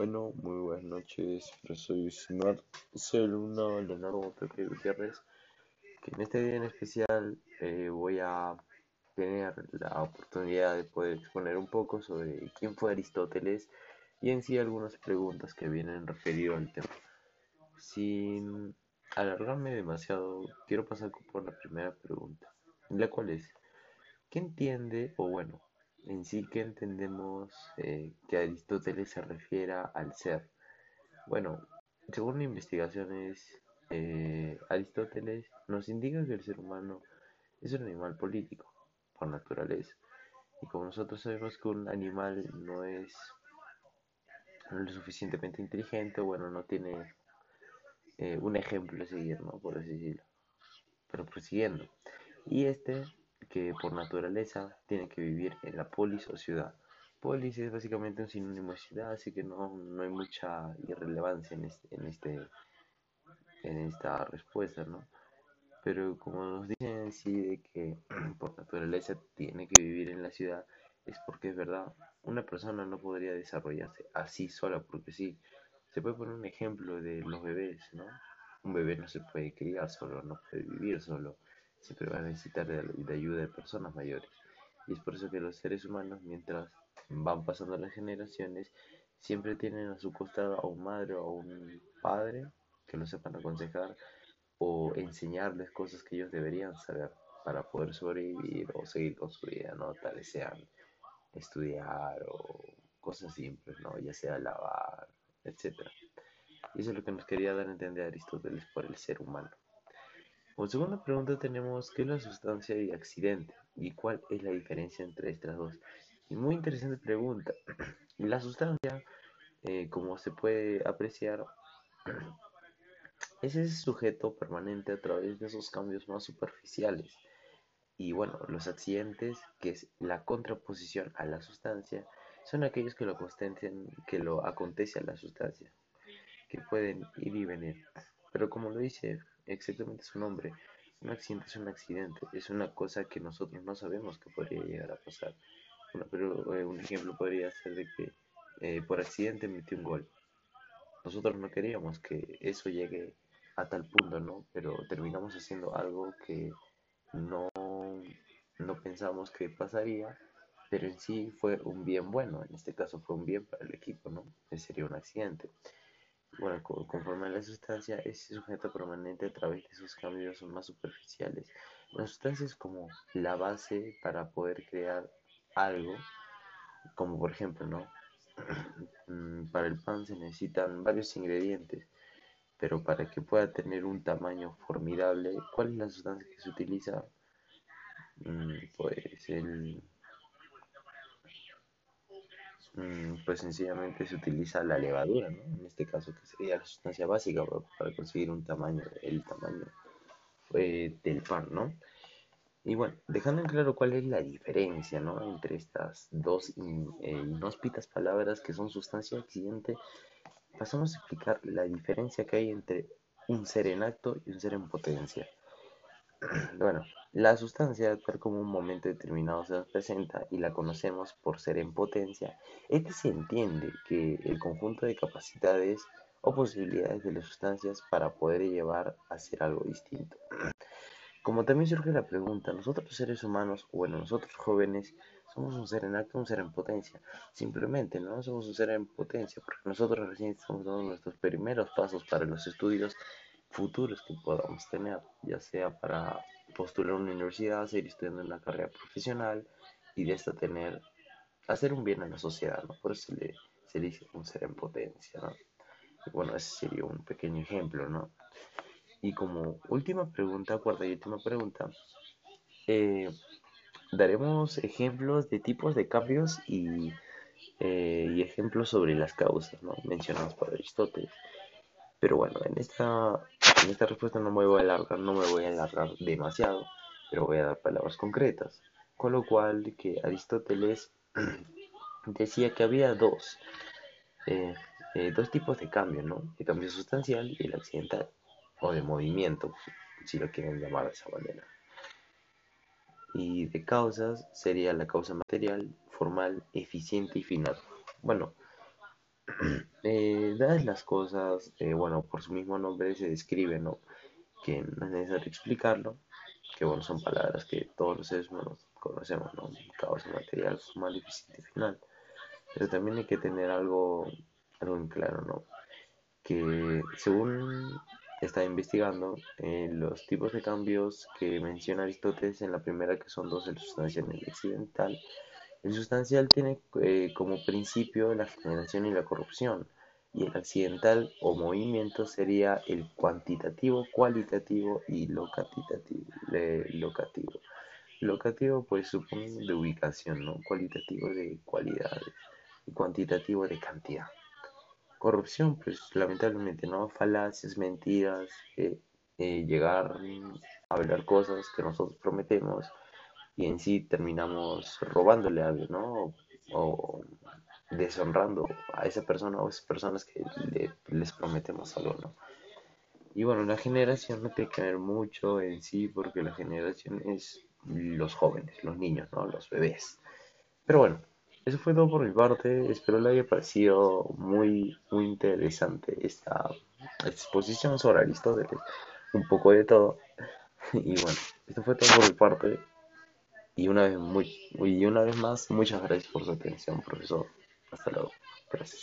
Bueno, muy buenas noches, yo soy Marcelo Leonardo Pepe Gutiérrez, que en este día en especial eh, voy a tener la oportunidad de poder exponer un poco sobre quién fue Aristóteles y en sí algunas preguntas que vienen referido al tema. Sin alargarme demasiado, quiero pasar por la primera pregunta, la cual es, ¿qué entiende, o bueno, en sí que entendemos eh, que Aristóteles se refiere al ser. Bueno, según investigaciones, eh, Aristóteles nos indica que el ser humano es un animal político por naturaleza. Y como nosotros sabemos que un animal no es lo suficientemente inteligente, bueno, no tiene eh, un ejemplo a seguir, ¿no? Por así decirlo. Pero prosiguiendo. Y este que por naturaleza tiene que vivir en la polis o ciudad. Polis es básicamente un sinónimo de ciudad, así que no, no hay mucha irrelevancia en, este, en, este, esta respuesta, ¿no? Pero como nos dicen sí de que por naturaleza tiene que vivir en la ciudad, es porque es verdad, una persona no podría desarrollarse así sola, porque sí, se puede poner un ejemplo de los bebés, ¿no? Un bebé no se puede criar solo, no puede vivir solo siempre va a necesitar de, ayuda de personas mayores. Y es por eso que los seres humanos, mientras van pasando las generaciones, siempre tienen a su costado a un madre o a un padre que los sepan aconsejar o enseñarles cosas que ellos deberían saber para poder sobrevivir o seguir con su vida, ¿no? Tal sean estudiar o cosas simples, ¿no? Ya sea lavar, etc. Y eso es lo que nos quería dar a entender Aristóteles por el ser humano. Como segunda pregunta tenemos ¿qué es la sustancia y accidente? ¿Y cuál es la diferencia entre estas dos? Y muy interesante pregunta. La sustancia, eh, como se puede apreciar, es ese sujeto permanente a través de esos cambios más superficiales. Y bueno, los accidentes, que es la contraposición a la sustancia, son aquellos que lo, que lo acontece a la sustancia, que pueden ir y venir. Pero como lo dice exactamente su nombre. Un accidente es un accidente, es una cosa que nosotros no sabemos que podría llegar a pasar. Bueno, pero eh, un ejemplo podría ser de que eh, por accidente metió un gol. Nosotros no queríamos que eso llegue a tal punto, ¿no? Pero terminamos haciendo algo que no, no pensamos que pasaría, pero en sí fue un bien bueno. En este caso fue un bien para el equipo, ¿no? sería un accidente. Bueno, conforme a la sustancia, es sujeto permanente a través de sus cambios más superficiales. La sustancia es como la base para poder crear algo, como por ejemplo, ¿no? Mm, para el pan se necesitan varios ingredientes, pero para que pueda tener un tamaño formidable, ¿cuál es la sustancia que se utiliza? Mm, pues el pues sencillamente se utiliza la levadura, ¿no? En este caso que sería la sustancia básica para, conseguir un tamaño, el tamaño eh, del pan, ¿no? Y bueno, dejando en claro cuál es la diferencia, ¿no? Entre estas dos eh, inhóspitas palabras que son sustancia y accidente, pasamos a explicar la diferencia que hay entre un ser en acto y un ser en potencia. Bueno, la sustancia, tal como un momento determinado se nos presenta y la conocemos por ser en potencia, es que se entiende que el conjunto de capacidades o posibilidades de las sustancias para poder llevar a ser algo distinto. Como también surge la pregunta, nosotros seres humanos, bueno, nosotros jóvenes, somos un ser en acto, un ser en potencia. Simplemente no somos un ser en potencia, porque nosotros recién estamos dando nuestros primeros pasos para los estudios futuros que podamos tener, ya sea para postular a una universidad, seguir estudiando en una carrera profesional y de esta tener, hacer un bien a la sociedad, ¿no? Por eso se le, se dice un ser en potencia, ¿no? Bueno, ese sería un pequeño ejemplo, ¿no? Y como última pregunta, cuarta y última pregunta, eh, daremos ejemplos de tipos de cambios y, eh, y ejemplos sobre las causas, ¿no? Mencionados por Aristóteles. Pero bueno, en esta, en esta respuesta no me voy a alargar, no me voy a alargar demasiado, pero voy a dar palabras concretas. Con lo cual que Aristóteles decía que había dos, eh, eh, dos tipos de cambio, ¿no? El cambio sustancial y el accidental, o de movimiento, si lo quieren llamar de esa manera. Y de causas sería la causa material, formal, eficiente y final. Bueno, Eh, las cosas, eh, bueno, por su mismo nombre se describe, ¿no? Que no es necesario explicarlo, que bueno, son palabras que todos los seres humanos conocemos, ¿no? Causa material, formal y final. Pero también hay que tener algo, algo en claro, ¿no? Que según está investigando, eh, los tipos de cambios que menciona Aristóteles en la primera, que son dos, el sustancial y el accidental, el sustancial tiene eh, como principio la generación y la corrupción, y el accidental o movimiento sería el cuantitativo, cualitativo y locativo. Locativo pues supone de ubicación, ¿no? Cualitativo de cualidades y cuantitativo de cantidad. Corrupción, pues lamentablemente, ¿no? Falacias, mentiras, eh, eh, llegar a hablar cosas que nosotros prometemos y en sí terminamos robándole algo, ¿no? O, deshonrando a esa persona o a esas personas que les prometemos algo, ¿no? Y bueno, la generación no tiene que ver mucho en sí porque la generación es los jóvenes, los niños, ¿no? Los bebés. Pero bueno, eso fue todo por mi parte. Espero le haya parecido muy, muy interesante esta exposición sobre Aristóteles. Un poco de todo. Y bueno, esto fue todo por mi parte. Y una vez, muy, y una vez más, muchas gracias por su atención, profesor. Hasta luego. Gracias.